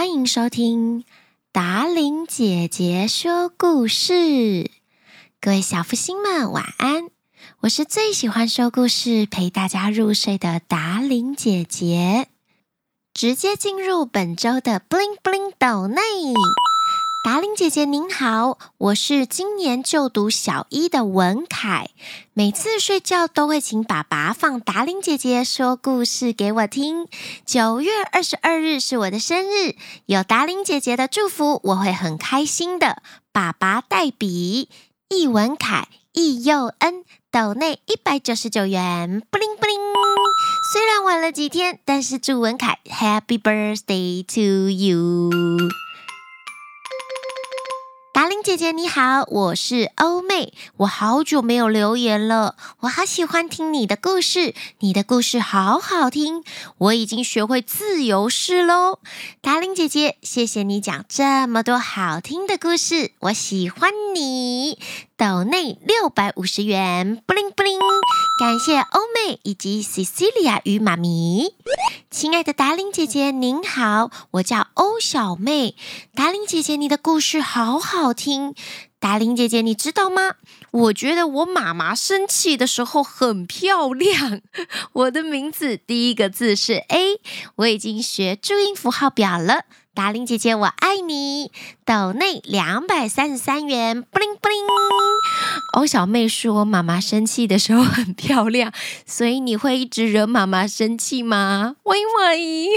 欢迎收听达琳姐姐说故事。各位小福星们，晚安！我是最喜欢说故事、陪大家入睡的达琳姐姐。直接进入本周的 Bling Bling 斗内。达令姐姐您好，我是今年就读小一的文凯。每次睡觉都会请爸爸放达令姐姐说故事给我听。九月二十二日是我的生日，有达令姐姐的祝福，我会很开心的。爸爸代笔，易文凯，易佑恩，斗内一百九十九元，Bling Bling。虽然晚了几天，但是祝文凯 Happy Birthday to you。玲姐姐你好，我是欧妹，我好久没有留言了，我好喜欢听你的故事，你的故事好好听，我已经学会自由式喽。达玲姐姐，谢谢你讲这么多好听的故事，我喜欢你。抖内六百五十元布灵布灵感谢欧妹以及 Cecilia 与妈咪。亲爱的达伶姐姐您好，我叫欧小妹。达伶姐姐，你的故事好好听。达伶姐姐，你知道吗？我觉得我妈妈生气的时候很漂亮。我的名字第一个字是 A，我已经学注音符号表了。达令姐姐，我爱你。抖内两百三十三元布灵布灵。欧小妹说，妈妈生气的时候很漂亮，所以你会一直惹妈妈生气吗？喂喂。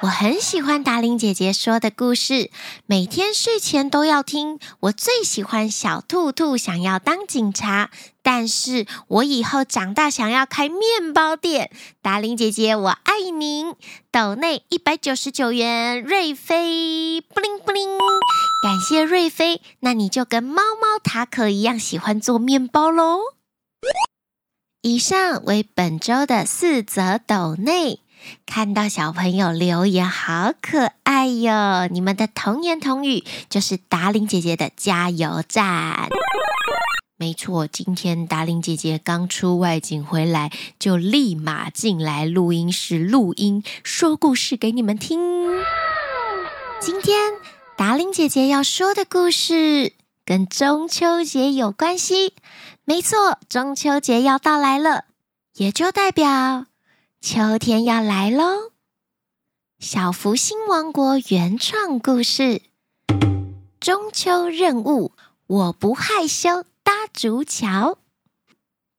我很喜欢达玲姐姐说的故事，每天睡前都要听。我最喜欢小兔兔想要当警察，但是我以后长大想要开面包店。达玲姐姐，我爱您。抖内一百九十九元，瑞飞，布灵布灵，感谢瑞飞。那你就跟猫猫塔可一样喜欢做面包喽。以上为本周的四则抖内。看到小朋友留言，好可爱哟！你们的童言童语就是达令姐姐的加油站。没错，今天达令姐姐刚出外景回来，就立马进来录音室录音，说故事给你们听。今天达令姐姐要说的故事跟中秋节有关系。没错，中秋节要到来了，也就代表。秋天要来喽！小福星王国原创故事《中秋任务》，我不害羞，搭竹桥。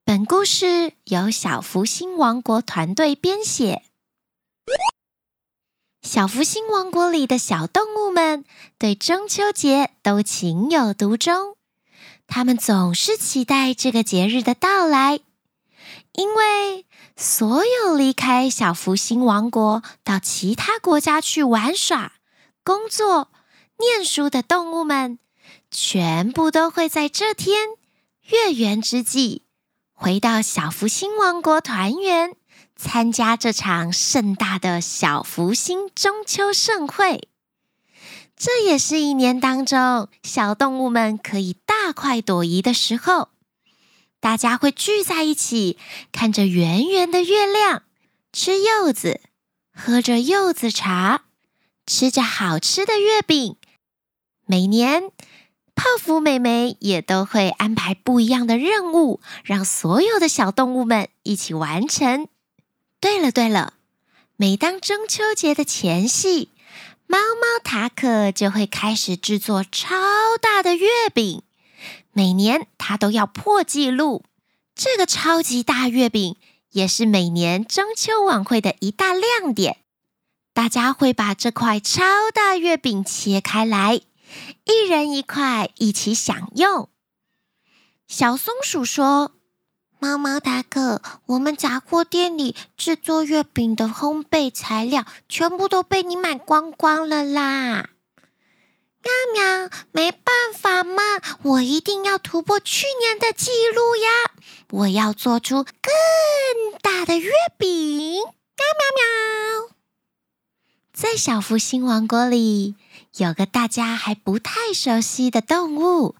本故事由小福星王国团队编写。小福星王国里的小动物们对中秋节都情有独钟，他们总是期待这个节日的到来，因为。所有离开小福星王国到其他国家去玩耍、工作、念书的动物们，全部都会在这天月圆之际回到小福星王国团圆，参加这场盛大的小福星中秋盛会。这也是一年当中小动物们可以大快朵颐的时候。大家会聚在一起，看着圆圆的月亮，吃柚子，喝着柚子茶，吃着好吃的月饼。每年，泡芙妹妹也都会安排不一样的任务，让所有的小动物们一起完成。对了对了，每当中秋节的前夕，猫猫塔可就会开始制作超大的月饼。每年他都要破纪录，这个超级大月饼也是每年中秋晚会的一大亮点。大家会把这块超大月饼切开来，一人一块一起享用。小松鼠说：“猫猫大哥，我们杂货店里制作月饼的烘焙材料全部都被你买光光了啦！”喵喵，没办法嘛，我一定要突破去年的记录呀！我要做出更大的月饼。喵喵喵，在小福星王国里，有个大家还不太熟悉的动物，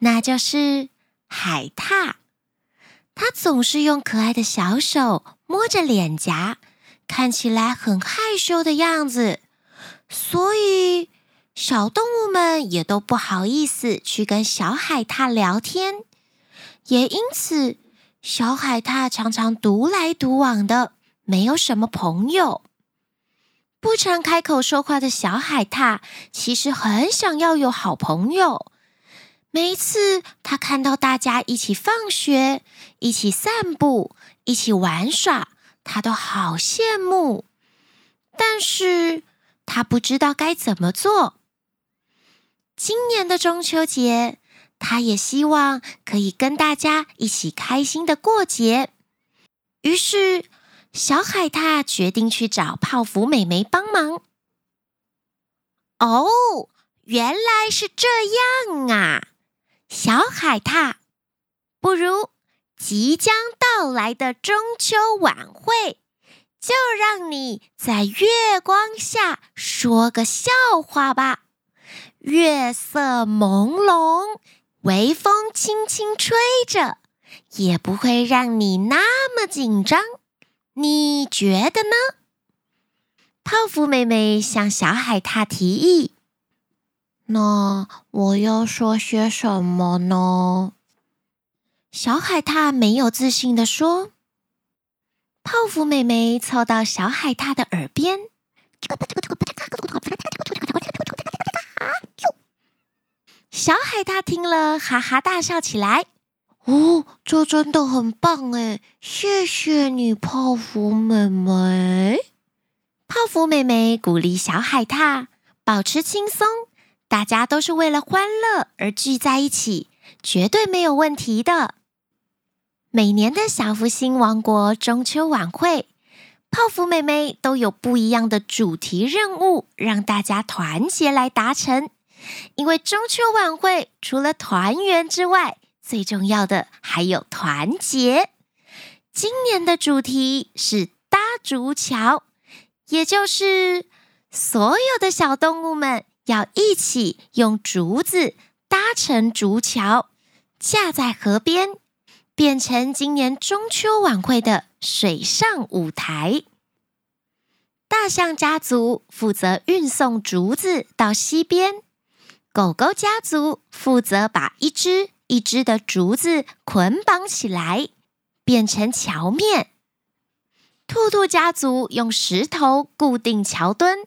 那就是海獭。它总是用可爱的小手摸着脸颊，看起来很害羞的样子，所以小动物们也都不好意思去跟小海獭聊天，也因此，小海獭常常独来独往的，没有什么朋友。不常开口说话的小海獭，其实很想要有好朋友。每一次他看到大家一起放学、一起散步、一起玩耍，他都好羡慕。但是他不知道该怎么做。今年的中秋节，他也希望可以跟大家一起开心的过节。于是，小海獭决定去找泡芙妹妹帮忙。哦，原来是这样啊！小海獭，不如即将到来的中秋晚会，就让你在月光下说个笑话吧。月色朦胧，微风轻轻吹着，也不会让你那么紧张。你觉得呢？泡芙妹妹向小海獭提议。那我要说些什么呢？小海獭没有自信地说。泡芙妹妹凑到小海獭的耳边，小海獭听了，哈哈大笑起来。哦，这真的很棒诶！谢谢你，泡芙妹妹。泡芙妹妹鼓励小海獭保持轻松。大家都是为了欢乐而聚在一起，绝对没有问题的。每年的小福星王国中秋晚会，泡芙妹妹都有不一样的主题任务，让大家团结来达成。因为中秋晚会除了团圆之外，最重要的还有团结。今年的主题是搭竹桥，也就是所有的小动物们。要一起用竹子搭成竹桥，架在河边，变成今年中秋晚会的水上舞台。大象家族负责运送竹子到溪边，狗狗家族负责把一只一只的竹子捆绑起来，变成桥面。兔兔家族用石头固定桥墩。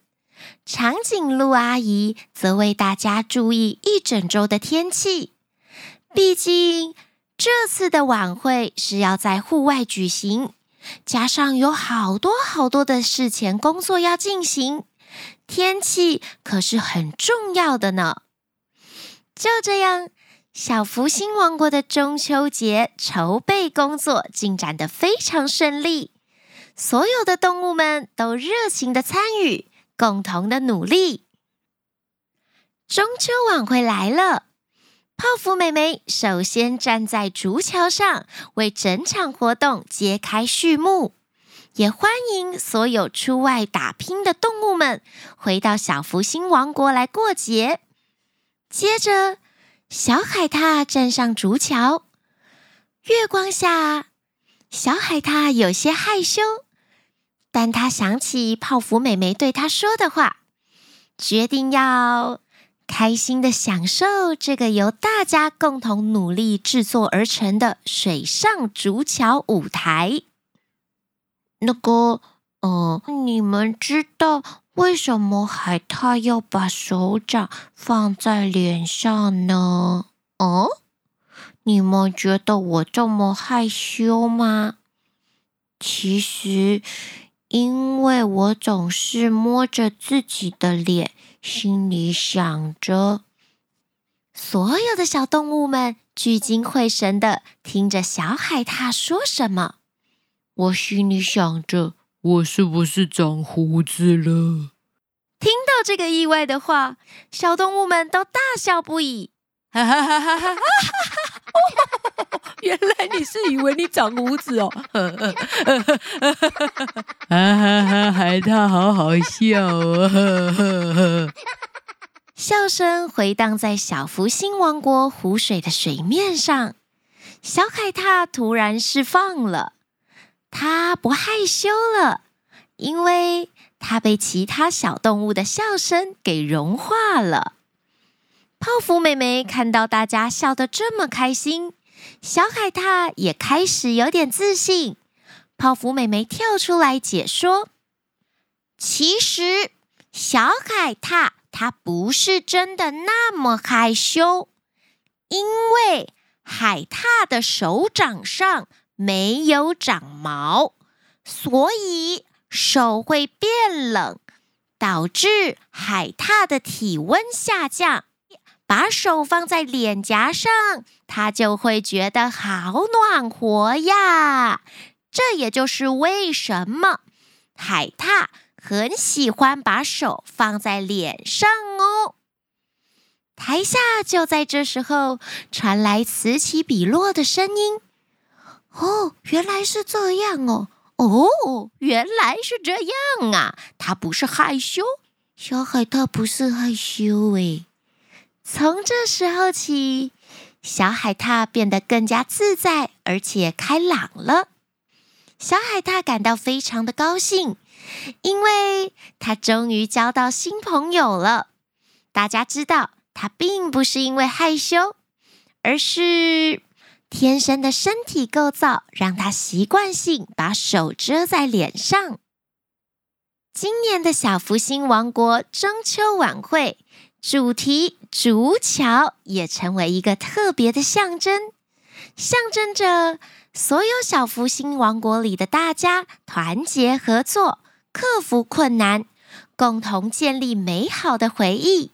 长颈鹿阿姨则为大家注意一整周的天气，毕竟这次的晚会是要在户外举行，加上有好多好多的事前工作要进行，天气可是很重要的呢。就这样，小福星王国的中秋节筹备工作进展得非常顺利，所有的动物们都热情地参与。共同的努力，中秋晚会来了。泡芙妹妹首先站在竹桥上，为整场活动揭开序幕，也欢迎所有出外打拼的动物们回到小福星王国来过节。接着，小海獭站上竹桥，月光下，小海獭有些害羞。但他想起泡芙妹妹对他说的话，决定要开心的享受这个由大家共同努力制作而成的水上竹桥舞台。那个，呃，你们知道为什么海獭要把手掌放在脸上呢？哦，你们觉得我这么害羞吗？其实。因为我总是摸着自己的脸，心里想着。所有的小动物们聚精会神的听着小海獭说什么。我心里想着，我是不是长胡子了？听到这个意外的话，小动物们都大笑不已。哈哈哈哈哈哈！原来你是以为你长胡子哦！哈哈哈！海獭好好笑哦！笑声回荡在小福星王国湖水的水面上，小海獭突然释放了，他不害羞了，因为他被其他小动物的笑声给融化了。泡芙妹妹看到大家笑得这么开心，小海獭也开始有点自信。泡芙妹妹跳出来解说：“其实，小海獭它不是真的那么害羞，因为海獭的手掌上没有长毛，所以手会变冷，导致海獭的体温下降。”把手放在脸颊上，它就会觉得好暖和呀。这也就是为什么海獭很喜欢把手放在脸上哦。台下就在这时候传来此起彼落的声音。哦，原来是这样哦。哦，原来是这样啊。他不是害羞，小海獭不是害羞诶。从这时候起，小海獭变得更加自在，而且开朗了。小海獭感到非常的高兴，因为他终于交到新朋友了。大家知道，他并不是因为害羞，而是天生的身体构造让他习惯性把手遮在脸上。今年的小福星王国中秋晚会。主题竹桥也成为一个特别的象征，象征着所有小福星王国里的大家团结合作，克服困难，共同建立美好的回忆。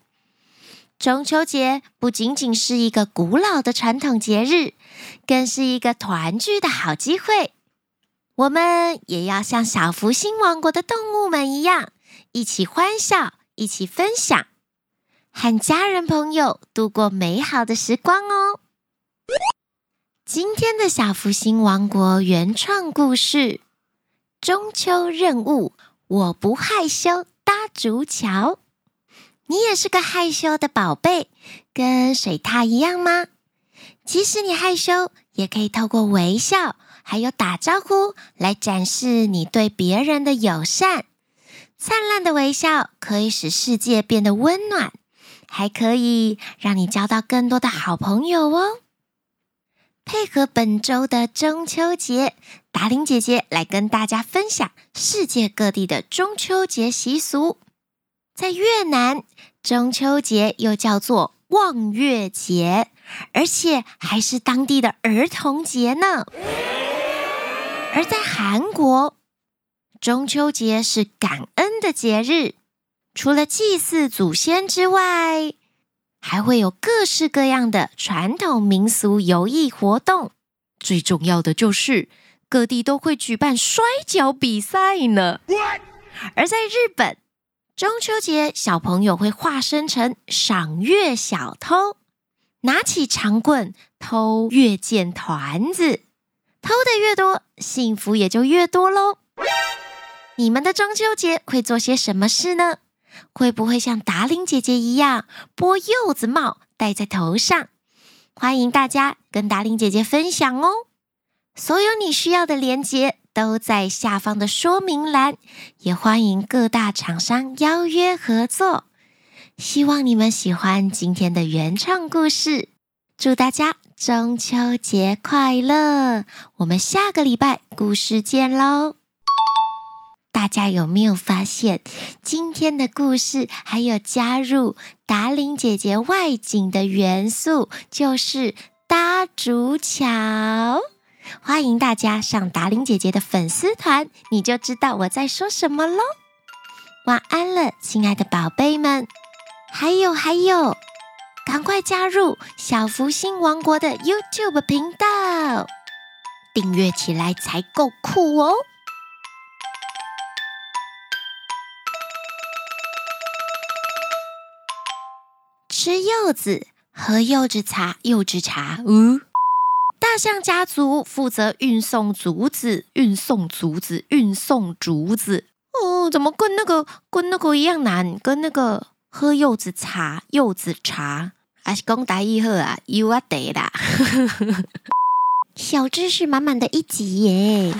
中秋节不仅仅是一个古老的传统节日，更是一个团聚的好机会。我们也要像小福星王国的动物们一样，一起欢笑，一起分享。和家人朋友度过美好的时光哦！今天的小福星王国原创故事：中秋任务，我不害羞，搭竹桥。你也是个害羞的宝贝，跟水獭一样吗？即使你害羞，也可以透过微笑，还有打招呼来展示你对别人的友善。灿烂的微笑可以使世界变得温暖。还可以让你交到更多的好朋友哦。配合本周的中秋节，达令姐姐来跟大家分享世界各地的中秋节习俗。在越南，中秋节又叫做望月节，而且还是当地的儿童节呢。而在韩国，中秋节是感恩的节日。除了祭祀祖先之外，还会有各式各样的传统民俗游艺活动。最重要的就是各地都会举办摔跤比赛呢。而在日本，中秋节小朋友会化身成赏月小偷，拿起长棍偷月见团子，偷的越多，幸福也就越多喽。你们的中秋节会做些什么事呢？会不会像达令姐姐一样剥柚子帽戴在头上？欢迎大家跟达令姐姐分享哦！所有你需要的链接都在下方的说明栏，也欢迎各大厂商邀约合作。希望你们喜欢今天的原创故事，祝大家中秋节快乐！我们下个礼拜故事见喽！大家有没有发现，今天的故事还有加入达伶姐姐外景的元素，就是搭竹桥。欢迎大家上达玲姐姐的粉丝团，你就知道我在说什么喽。晚安了，亲爱的宝贝们。还有还有，赶快加入小福星王国的 YouTube 频道，订阅起来才够酷哦。吃柚子，喝柚子茶，柚子茶。嗯，大象家族负责运送竹子，运送竹子，运送竹子。哦，怎么跟那个跟那个一样难？跟那个喝柚子茶，柚子茶，还是讲台语好啊？有啊，得啦。小知识满满的一集耶。